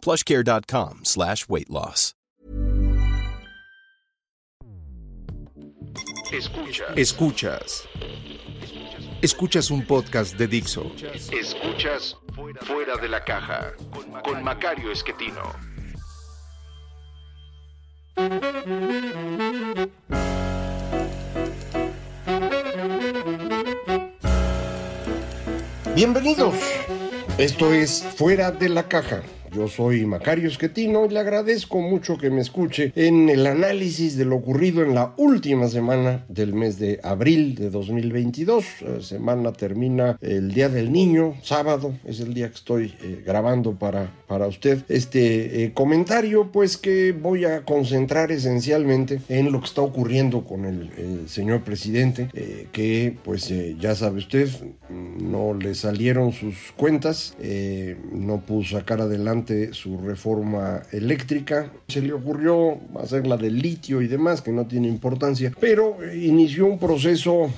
plushcare.com slash weight loss. Escuchas. Escuchas. Escuchas un podcast de Dixo. Escuchas Fuera de la Caja con Macario Esquetino. Bienvenidos. Esto es Fuera de la Caja. Yo soy Macario Esquetino y le agradezco mucho que me escuche en el análisis de lo ocurrido en la última semana del mes de abril de 2022. La semana termina el Día del Niño, sábado, es el día que estoy eh, grabando para, para usted este eh, comentario, pues que voy a concentrar esencialmente en lo que está ocurriendo con el, señor presidente, eh, que pues ya sabe usted, no le salieron sus cuentas, no pudo sacar adelante su reforma eléctrica. Se le ocurrió hacer la del litio y demás, que no tiene importancia, pero inició un proceso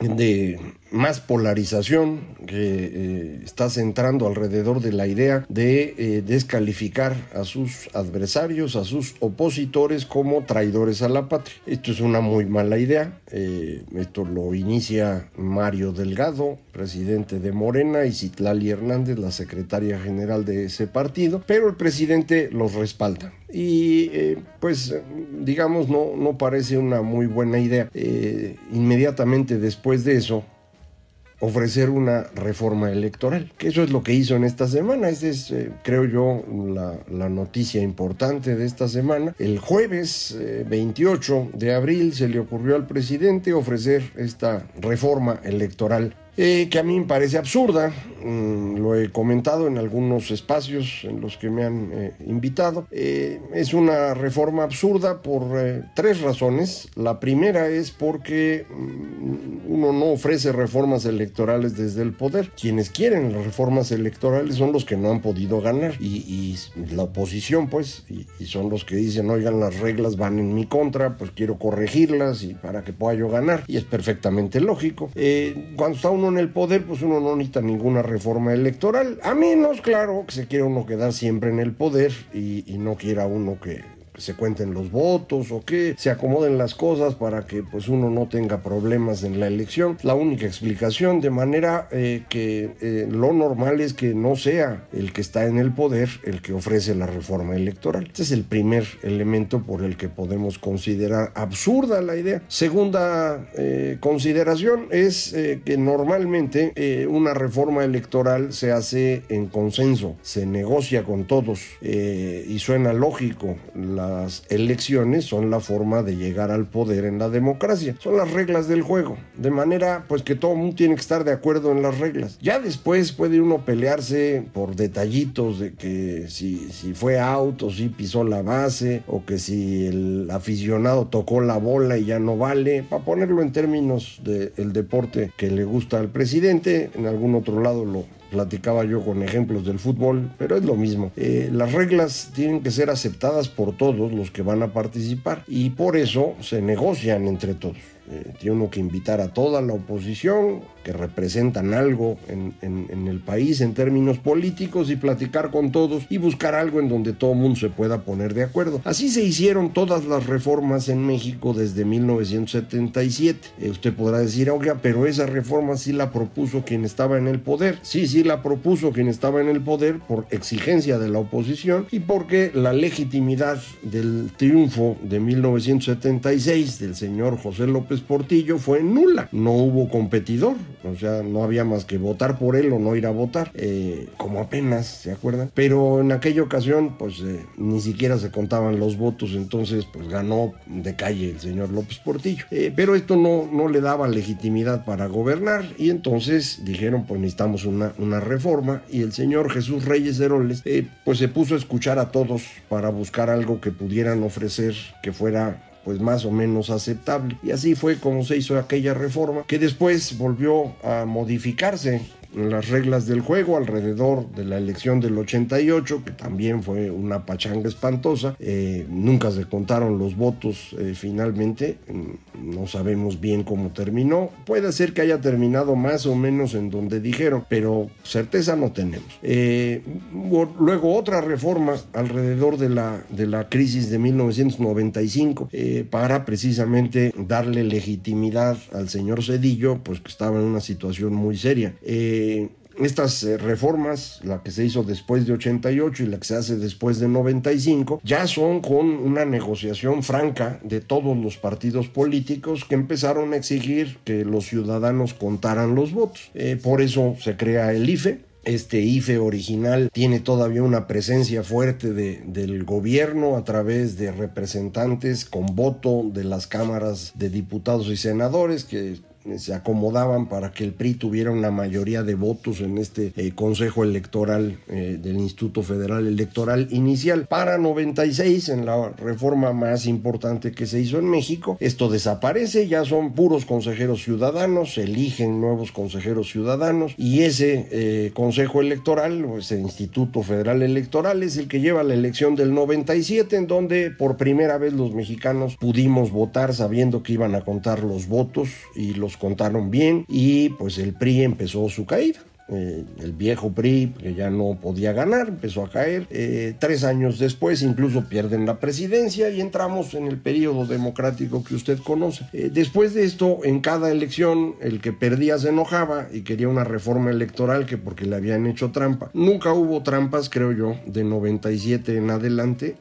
de más polarización que eh, está centrando alrededor de la idea de eh, descalificar a sus adversarios, a sus opositores como traidores a la patria. Esto es una muy mala idea. Eh, esto lo inicia Mario Delgado, presidente de Morena, y Citlali Hernández, la secretaria general de ese partido, pero el presidente los respalda. Y pues digamos no, no parece una muy buena idea. inmediatamente después de eso, ofrecer una reforma electoral, que eso es lo que hizo en esta semana. Esa es, eh, creo yo, la, noticia importante de esta semana. El jueves eh, 28 de abril se le ocurrió al presidente ofrecer esta reforma electoral eh, que a mí me parece absurda. Mm, lo he comentado en algunos espacios en los que me han eh, invitado. Eh, es una reforma absurda por tres razones. La primera es porque mm, uno no ofrece reformas electorales desde el poder. Quienes quieren las reformas electorales son los que no han podido ganar y, la oposición, pues, y, y, son los que dicen, oigan, las reglas van en mi contra, pues quiero corregirlas y para que pueda yo ganar. Y es perfectamente lógico. cuando está uno en el poder, pues uno no necesita ninguna reforma electoral, a menos, claro, que se quiera uno quedar siempre en el poder y, y no quiera uno que se cuenten los votos o que se acomoden las cosas para que pues uno no tenga problemas en la elección. La única explicación de manera eh, que eh, lo normal es que no sea el que está en el poder el que ofrece la reforma electoral. Este es el primer elemento por el que podemos considerar absurda la idea. Segunda eh, consideración es que normalmente una reforma electoral se hace en consenso, se negocia con todos y suena lógico. La las elecciones son la forma de llegar al poder en la democracia. Son las reglas del juego. De manera pues que todo el mundo tiene que estar de acuerdo en las reglas. Ya después puede uno pelearse por detallitos de que si, si fue out o si pisó la base o que si el aficionado tocó la bola y ya no vale. Para ponerlo en términos del deporte que le gusta al presidente, en algún otro lado lo platicaba yo con ejemplos del fútbol, pero es lo mismo. Eh, las reglas tienen que ser aceptadas por todos los que van a participar y por eso se negocian entre todos. Eh, tiene uno que invitar a toda la oposición que representan algo en, en, el país en términos políticos y platicar con todos y buscar algo en donde todo el mundo se pueda poner de acuerdo. Así se hicieron todas las reformas en México desde 1977. Eh, usted podrá decir, oiga, pero esa reforma sí la propuso quien estaba en el poder. Sí, sí la propuso quien estaba en el poder por exigencia de la oposición y porque la legitimidad del triunfo de 1976 del señor José López Portillo fue nula. No hubo competidor, o sea, no había más que votar por él o no ir a votar, eh, como apenas, ¿se acuerdan? Pero en aquella ocasión, pues eh, ni siquiera se contaban los votos, entonces pues ganó de calle el señor López Portillo. Eh, pero esto no, no le daba legitimidad para gobernar y entonces dijeron, pues necesitamos una, una reforma y el señor Jesús Reyes Heroles, pues se puso a escuchar a todos para buscar algo que pudieran ofrecer que fuera pues más o menos aceptable. Y así fue como se hizo aquella reforma que después volvió a modificarse las reglas del juego alrededor de la elección del 88, que también fue una pachanga espantosa. Eh, nunca se contaron los votos eh, finalmente, mm, no sabemos bien cómo terminó. Puede ser que haya terminado más o menos en donde dijeron, pero certeza no tenemos. Eh, luego otra reforma alrededor de la, de la crisis de 1995 para precisamente darle legitimidad al señor Cedillo, pues que estaba en una situación muy seria. Eh, estas eh, reformas, la que se hizo después de 88 y la que se hace después de 95, ya son con una negociación franca de todos los partidos políticos que empezaron a exigir que los ciudadanos contaran los votos. Eh, por eso se crea el IFE, este IFE original tiene todavía una presencia fuerte de, del gobierno a través de representantes con voto de las cámaras de diputados y senadores que se acomodaban para que el PRI tuviera una mayoría de votos en este eh, Consejo Electoral eh, del Instituto Federal Electoral Inicial. Para 96, en la reforma más importante que se hizo en México, esto desaparece, ya son puros consejeros ciudadanos, se eligen nuevos consejeros ciudadanos y ese eh, Consejo Electoral, o ese Instituto Federal Electoral, es el que lleva la elección del 97, en donde por primera vez los mexicanos pudimos votar sabiendo que iban a contar los votos y los contaron bien y pues el PRI empezó su caída. Eh, el viejo PRI, que ya no podía ganar, empezó a caer. Eh, tres años después incluso pierden la presidencia y entramos en el periodo democrático que usted conoce. Eh, después de esto, en cada elección, el que perdía se enojaba y quería una reforma electoral que porque le habían hecho trampa. Nunca hubo trampas, creo yo, de 97 en adelante.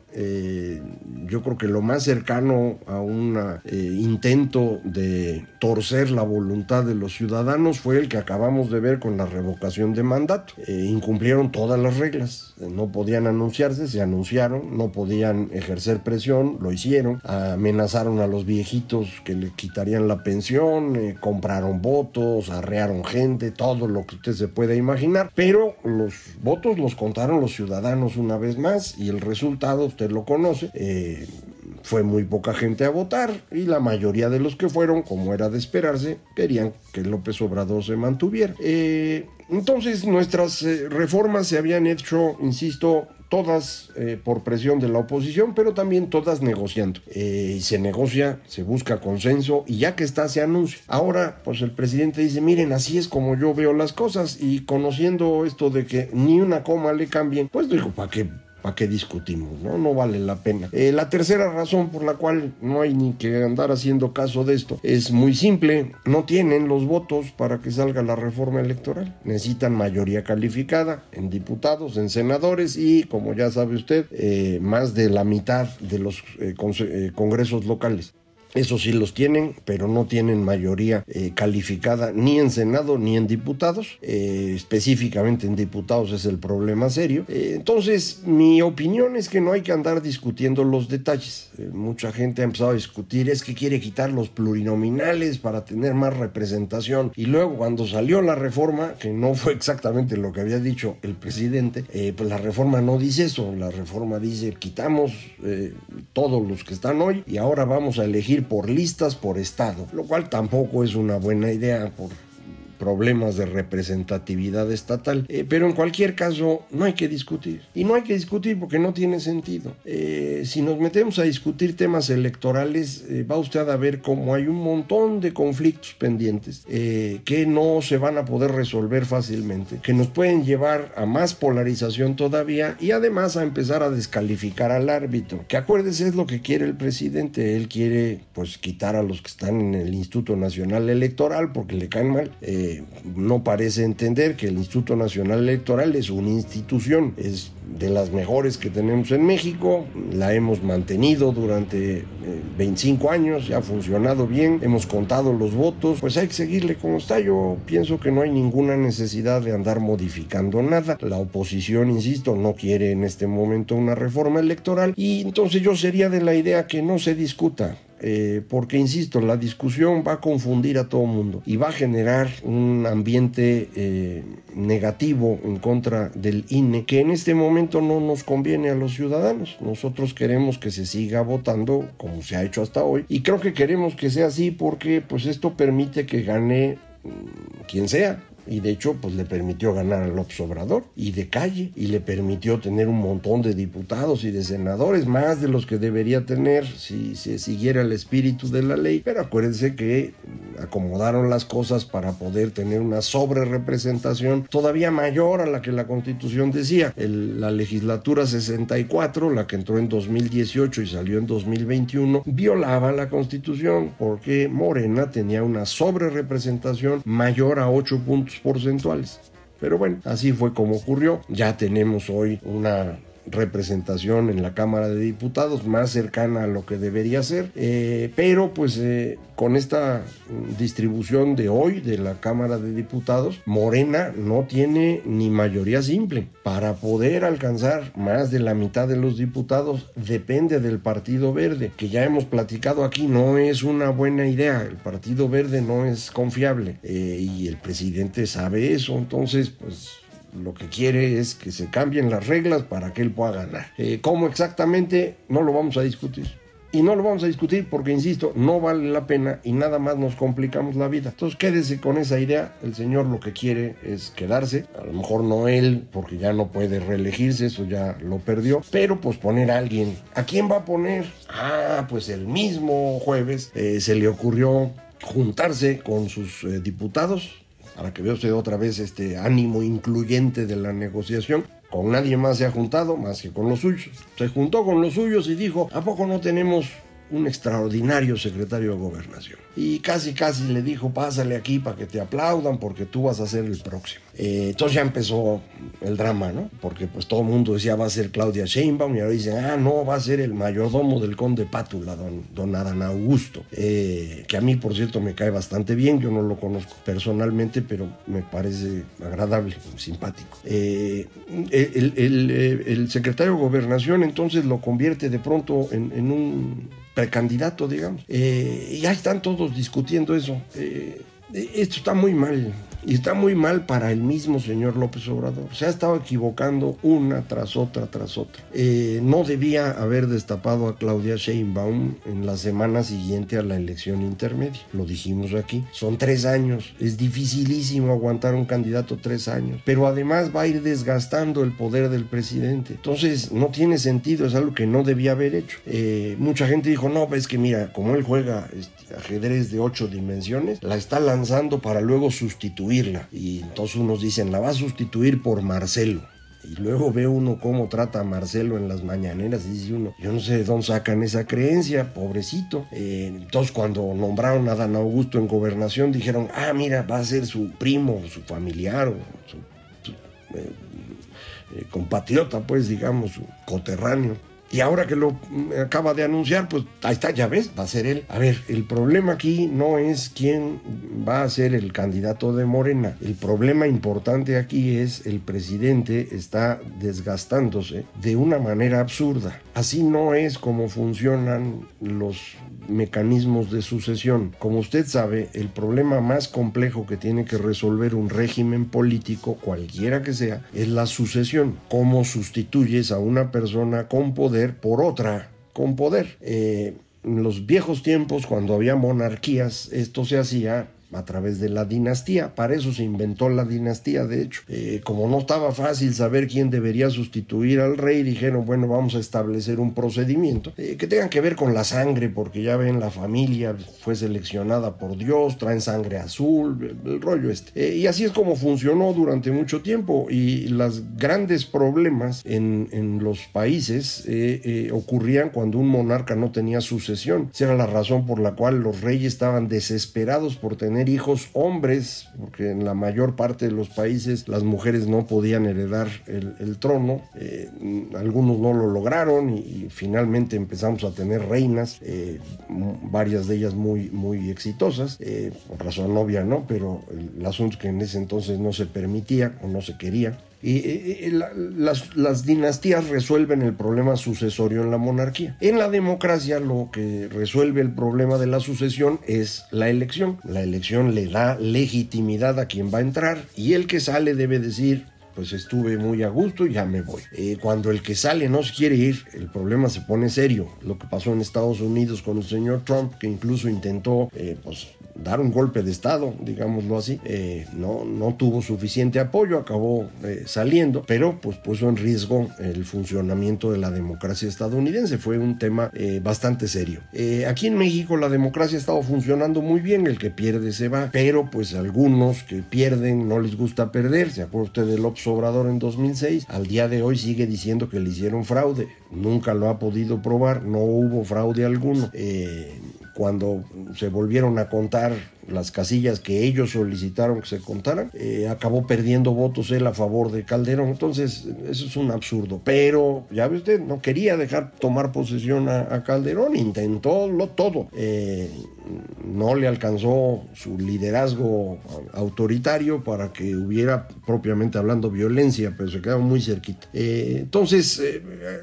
yo creo que lo más cercano a un intento de torcer la voluntad de los ciudadanos fue el que acabamos de ver con la de mandato. Eh, incumplieron todas las reglas. Eh, no podían anunciarse, se anunciaron, no podían ejercer presión, lo hicieron. Amenazaron a los viejitos que le quitarían la pensión, eh, compraron votos, arrearon gente, todo lo que usted se pueda imaginar. Pero los votos los contaron los ciudadanos una vez más y el resultado usted lo conoce fue muy poca gente a votar y la mayoría de los que fueron, como era de esperarse, querían que López Obrador se mantuviera. Eh, entonces nuestras eh, reformas se habían hecho, insisto, todas eh, por presión de la oposición, pero también todas negociando. y se negocia, se busca consenso y ya que está, se anuncia. Ahora, pues el presidente dice, miren, así es como yo veo las cosas y conociendo esto de que ni una coma le cambien, pues digo, ¿para qué? ¿Para qué discutimos? No, no vale la pena. Eh, la tercera razón por la cual no hay ni que andar haciendo caso de esto es muy simple. No tienen los votos para que salga la reforma electoral. Necesitan mayoría calificada en diputados, en senadores y, como ya sabe usted, eh, más de la mitad de los eh, congresos locales. Eso sí los tienen, pero no tienen mayoría eh, calificada ni en Senado ni en diputados. Eh, específicamente en diputados es el problema serio. Eh, entonces, mi opinión es que no hay que andar discutiendo los detalles. mucha gente ha empezado a discutir, es que quiere quitar los plurinominales para tener más representación. Y luego, cuando salió la reforma, que no fue exactamente lo que había dicho el presidente, pues la reforma no dice eso. La reforma dice, quitamos todos los que están hoy y ahora vamos a elegir por listas por estado, lo cual tampoco es una buena idea por problemas de representatividad estatal. Eh, pero en cualquier caso, no hay que discutir. Y no hay que discutir porque no tiene sentido. Eh, si nos metemos a discutir temas electorales, eh, va usted a ver cómo hay un montón de conflictos pendientes que no se van a poder resolver fácilmente, que nos pueden llevar a más polarización todavía y además a empezar a descalificar al árbitro. Que acuérdese es lo que quiere el presidente. Él quiere pues quitar a los que están en el Instituto Nacional Electoral porque le caen mal. Eh, no parece entender que el Instituto Nacional Electoral es una institución, es de las mejores que tenemos en México, la hemos mantenido durante 25 eh, años, ya ha funcionado bien, hemos contado los votos, pues hay que seguirle como está. Yo pienso que no hay ninguna necesidad de andar modificando nada. La oposición, insisto, no quiere en este momento una reforma electoral y entonces yo sería de la idea que no se discuta eh, porque insisto, la discusión va a confundir a todo el mundo y va a generar un ambiente eh, negativo en contra del INE que en este momento no nos conviene a los ciudadanos. Nosotros queremos que se siga votando como se ha hecho hasta hoy y creo que queremos que sea así porque pues esto permite que gane mm, quien sea, y de hecho pues le permitió ganar a López Obrador y de calle y le permitió tener un montón de diputados y de senadores, más de los que debería tener si se siguiera el espíritu de la ley. Pero acuérdense que acomodaron las cosas para poder tener una sobre representación todavía mayor a la que la constitución decía. la legislatura 64, la que entró en 2018 y salió en 2021, violaba la constitución porque Morena tenía una sobre representación mayor a 8 porcentuales. Pero bueno, así fue como ocurrió. Ya tenemos hoy una representación en la Cámara de Diputados más cercana a lo que debería ser, eh, pero pues eh, con esta distribución de hoy de la Cámara de Diputados, Morena no tiene ni mayoría simple. Para poder alcanzar más de la mitad de los diputados depende del Partido Verde, que ya hemos platicado aquí, no es una buena idea, el Partido Verde no es confiable eh, y el presidente sabe eso, entonces pues lo que quiere es que se cambien las reglas para que él pueda ganar. Eh, ¿Cómo exactamente? No lo vamos a discutir. Y no lo vamos a discutir porque, insisto, no vale la pena y nada más nos complicamos la vida. Entonces quédese con esa idea. El señor lo que quiere es quedarse. A lo mejor no él, porque ya no puede reelegirse, eso ya lo perdió. Pero pues poner a alguien. ¿A quién va a poner? Ah, pues el mismo jueves eh, se le ocurrió juntarse con sus eh, diputados para que vea usted otra vez este ánimo incluyente de la negociación. Con nadie más se ha juntado más que con los suyos. Se juntó con los suyos y dijo, ¿a poco no tenemos un extraordinario secretario de gobernación. Y casi, casi le dijo, pásale aquí para que te aplaudan porque tú vas a ser el próximo. Eh, entonces ya empezó el drama, ¿no? Porque pues todo el mundo decía va a ser Claudia Sheinbaum y ahora dicen, ah, no, va a ser el mayordomo del conde Pátula, don, don Adán Augusto. Eh, que a mí, por cierto, me cae bastante bien, yo no lo conozco personalmente, pero me parece agradable, simpático. Eh, el, secretario de gobernación entonces lo convierte de pronto en un precandidato, digamos. Eh, y ya están todos discutiendo eso. Eh, esto está muy mal. Y está muy mal para el mismo señor López Obrador. Se ha estado equivocando una tras otra, tras otra. Eh, no debía haber destapado a Claudia Sheinbaum en la semana siguiente a la elección intermedia. Lo dijimos aquí. Son tres años. Es dificilísimo aguantar un candidato tres años. Pero además va a ir desgastando el poder del presidente. Entonces no tiene sentido. Es algo que no debía haber hecho. Eh, mucha gente dijo, no, es que mira, como él juega este, ajedrez de ocho dimensiones, la está lanzando para luego sustituir y entonces unos dicen, la va a sustituir por Marcelo. Y luego ve uno cómo trata a Marcelo en las mañaneras y dice uno, yo no sé de dónde sacan esa creencia, pobrecito. Eh, entonces cuando nombraron a Dan Augusto en gobernación dijeron, ah, mira, va a ser su primo, su familiar su, eh, eh, compatriota, pues digamos, su coterráneo. Y ahora que lo acaba de anunciar, pues ahí está, ya ves, va a ser él. A ver, el problema aquí no es quién va a ser el candidato de Morena. El problema importante aquí es el presidente está desgastándose de una manera absurda. Así no es como funcionan los mecanismos de sucesión. Como usted sabe, el problema más complejo que tiene que resolver un régimen político, cualquiera que sea, es la sucesión. ¿Cómo sustituyes a una persona con poder por otra con poder? Eh, en los viejos tiempos, cuando había monarquías, esto se hacía a través de la dinastía. Para eso se inventó la dinastía, de hecho. Eh, como no estaba fácil saber quién debería sustituir al rey, dijeron, bueno, vamos a establecer un procedimiento eh, que tenga que ver con la sangre, porque ya ven, la familia fue seleccionada por Dios, traen sangre azul, el, rollo este. Eh, y así es como funcionó durante mucho tiempo. Y los grandes problemas en, en los países ocurrían cuando un monarca no tenía sucesión. Esa era la razón por la cual los reyes estaban desesperados por tener tener hijos hombres, porque en la mayor parte de los países las mujeres no podían heredar el, trono, eh, algunos no lo lograron y, finalmente empezamos a tener reinas, eh, varias de ellas muy, muy exitosas, eh, por razón obvia, ¿no? Pero el, asunto es que en ese entonces no se permitía o no se quería. Y, las, dinastías resuelven el problema sucesorio en la monarquía. En la democracia lo que resuelve el problema de la sucesión es la elección. La elección le da legitimidad a quien va a entrar y el que sale debe decir pues estuve muy a gusto y ya me voy. Eh, cuando el que sale no se quiere ir, el problema se pone serio. Lo que pasó en Estados Unidos con el señor Trump, que incluso intentó eh, pues, dar un golpe de Estado, digámoslo así, eh, no, no tuvo suficiente apoyo, acabó eh, saliendo, pero pues puso en riesgo el funcionamiento de la democracia estadounidense. Fue un tema eh, bastante serio. aquí en México la democracia ha estado funcionando muy bien, el que pierde se va, pero pues algunos que pierden no les gusta perder. ¿Se acuerda usted del López Obrador en 2006? Al día de hoy sigue diciendo que le hicieron fraude. Nunca lo ha podido probar, no hubo fraude alguno cuando se volvieron a contar las casillas que ellos solicitaron que se contaran, eh, acabó perdiendo votos él a favor de Calderón. Entonces, eso es un absurdo. Pero, ya ve usted, no quería dejar tomar posesión a, Calderón, intentó lo todo. Eh, no le alcanzó su liderazgo autoritario para que hubiera, propiamente hablando, violencia, pero se quedaba muy cerquita. Eh, entonces,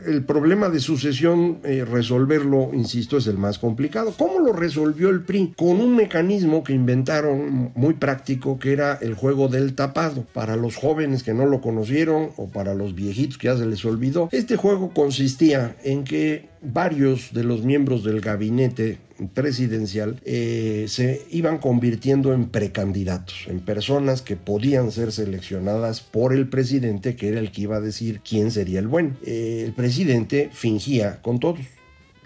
el problema de sucesión, resolverlo, insisto, es el más complicado. ¿Cómo lo resolvió el PRI? Con un mecanismo que inventaron muy práctico que era el juego del tapado. Para los jóvenes que no lo conocieron o para los viejitos que ya se les olvidó, este juego consistía en que varios de los miembros del gabinete presidencial eh, se iban convirtiendo en precandidatos, en personas que podían ser seleccionadas por el presidente, que era el que iba a decir quién sería el bueno. Eh, el presidente fingía con todos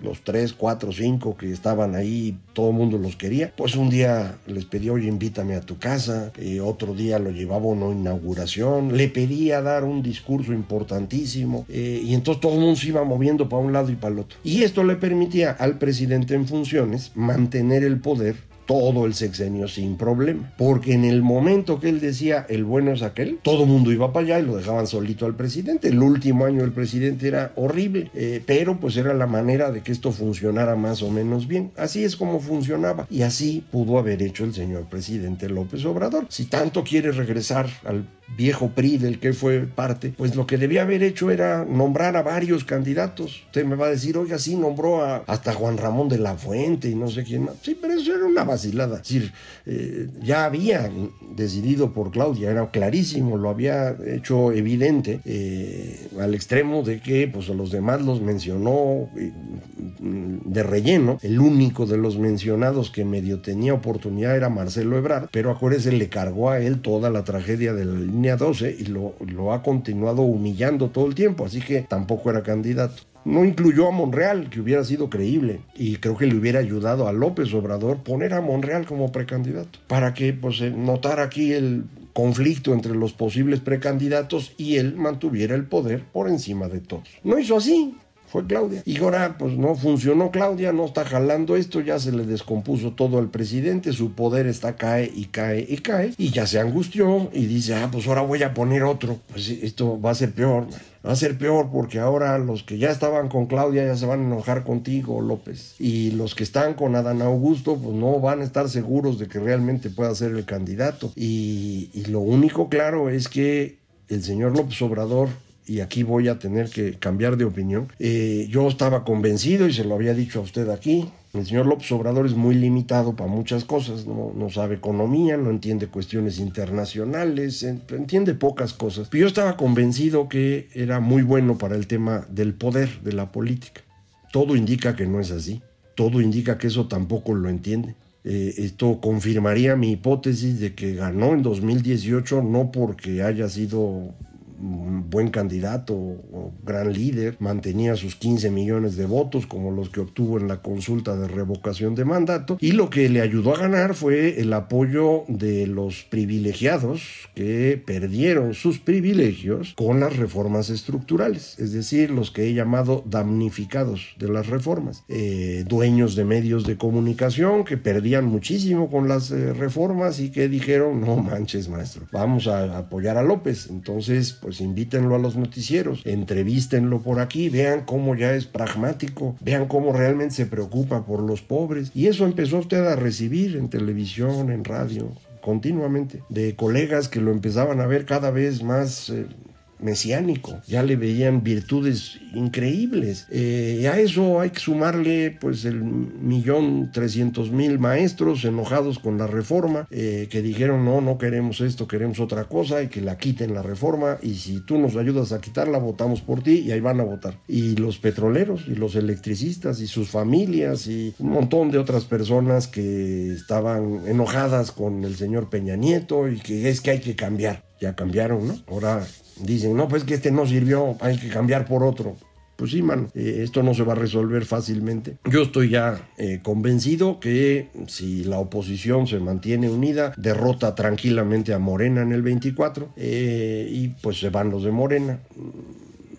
los tres, cuatro, cinco que estaban ahí, todo el mundo los quería. Pues un día les pedí, oye, invítame a tu casa, y otro día lo llevaba a una inauguración, le pedía dar un discurso importantísimo, eh, y entonces todo el mundo se iba moviendo para un lado y para el otro. Y esto le permitía al presidente en funciones mantener el poder todo el sexenio sin problema. Porque en el momento que él decía el bueno es aquel, todo el mundo iba para allá y lo dejaban solito al presidente. El último año del presidente era horrible, eh, pero pues era la manera de que esto funcionara más o menos bien. Así es como funcionaba. Y así pudo haber hecho el señor presidente López Obrador. Si tanto quiere regresar al viejo PRI del que fue parte, pues lo que debía haber hecho era nombrar a varios candidatos. Usted me va a decir, oiga, sí, nombró a, hasta Juan Ramón de la Fuente y no sé quién más. Sí, pero eso era una vacilada. Es decir, eh, ya había decidido por Claudia, era clarísimo, lo había hecho evidente, eh, al extremo de que pues a los demás los mencionó eh, de relleno. El único de los mencionados que medio tenía oportunidad era Marcelo Ebrard, pero acuérdese, le cargó a él toda la tragedia del 12 y lo ha continuado humillando todo el tiempo, así que tampoco era candidato. No incluyó a Monreal, que hubiera sido creíble, y creo que le hubiera ayudado a López Obrador poner a Monreal como precandidato, para que pues, notara aquí el conflicto entre los posibles precandidatos y él mantuviera el poder por encima de todos. No hizo así, fue Claudia. Y ahora pues no funcionó Claudia, no está jalando esto, ya se le descompuso todo al presidente, su poder está cae y cae y cae, y ya se angustió y dice, ah, pues ahora voy a poner otro. Pues esto va a ser peor, va a ser peor porque ahora los que ya estaban con Claudia ya se van a enojar contigo, López. Y los que están con Adán Augusto, pues no van a estar seguros de que realmente pueda ser el candidato. Y, y lo único claro es que el señor López Obrador y aquí voy a tener que cambiar de opinión. Eh, yo estaba convencido y se lo había dicho a usted aquí. El señor López Obrador es muy limitado para muchas cosas, no, no sabe economía, no entiende cuestiones internacionales, entiende pocas cosas. Pero yo estaba convencido que era muy bueno para el tema del poder, de la política. Todo indica que no es así, todo indica que eso tampoco lo entiende. Eh, esto confirmaría mi hipótesis de que ganó en 2018 no porque haya sido un buen candidato o gran líder, mantenía sus 15 millones de votos como los que obtuvo en la consulta de revocación de mandato y lo que le ayudó a ganar fue el apoyo de los privilegiados que perdieron sus privilegios con las reformas estructurales, es decir, los que he llamado damnificados de las reformas, eh, dueños de medios de comunicación que perdían muchísimo con las eh, reformas y que dijeron, no manches maestro, vamos a apoyar a López, entonces pues invítenlo a los noticieros, entrevístenlo por aquí, vean cómo ya es pragmático, vean cómo realmente se preocupa por los pobres. Y eso empezó usted a recibir en televisión, en radio, continuamente, de colegas que lo empezaban a ver cada vez más eh, mesiánico, ya le veían virtudes increíbles. Eh, a eso hay que sumarle pues el millón trescientos mil maestros enojados con la reforma, eh, que dijeron no, no queremos esto, queremos otra cosa y que la quiten la reforma y si tú nos ayudas a quitarla, votamos por ti y ahí van a votar. Y los petroleros y los electricistas y sus familias y un montón de otras personas que estaban enojadas con el señor Peña Nieto y que es que hay que cambiar. Ya cambiaron, ¿no? Ahora dicen, no, pues que este no sirvió, hay que cambiar por otro. Pues sí, man, eh, esto no se va a resolver fácilmente. Yo estoy ya eh, convencido que si la oposición se mantiene unida, derrota tranquilamente a Morena en el 24 eh, y pues se van los de Morena.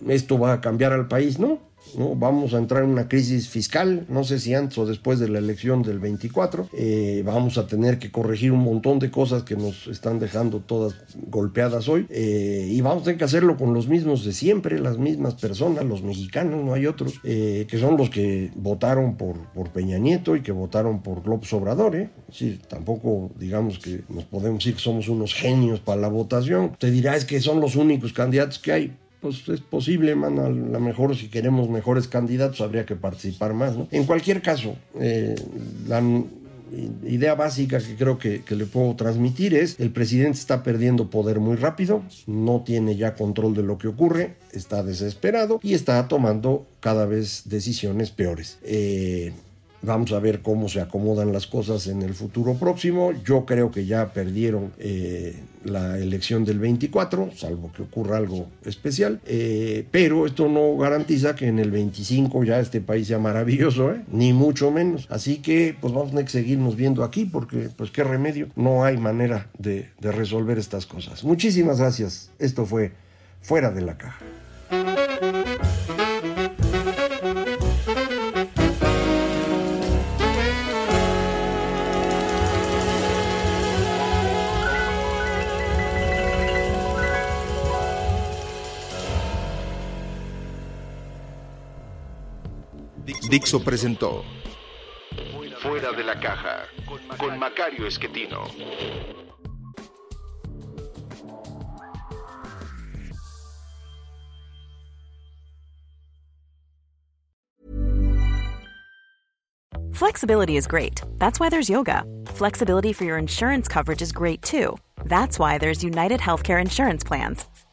Esto va a cambiar al país, ¿no? ¿No? Vamos a entrar en una crisis fiscal, no sé si antes o después de la elección del 24. Eh, vamos a tener que corregir un montón de cosas que nos están dejando todas golpeadas hoy. Eh, y vamos a tener que hacerlo con los mismos de siempre, las mismas personas, los mexicanos, no hay otros, eh, que son los que votaron por, Peña Nieto y que votaron por López Obrador. ¿eh? tampoco digamos que nos podemos decir que somos unos genios para la votación. Te dirá es que son los únicos candidatos que hay pues es posible, man, a lo mejor si queremos mejores candidatos habría que participar más, ¿no? En cualquier caso, eh, la idea básica que creo que, que, le puedo transmitir es el presidente está perdiendo poder muy rápido, no tiene ya control de lo que ocurre, está desesperado y está tomando cada vez decisiones peores. Eh, Vamos a ver cómo se acomodan las cosas en el futuro próximo. Yo creo que ya perdieron eh, la elección del 24, salvo que ocurra algo especial. Eh, pero esto no garantiza que en el 25 ya este país sea maravilloso, ¿eh? ni mucho menos. Así que pues vamos a seguirnos viendo aquí porque pues qué remedio. No hay manera de resolver estas cosas. Muchísimas gracias. Esto fue Fuera de la Caja. Dixo presentó Fuera de la caja con Macario Esquetino. Flexibility is great. That's why there's yoga. Flexibility for your insurance coverage is great too. That's why there's United Healthcare Insurance Plans.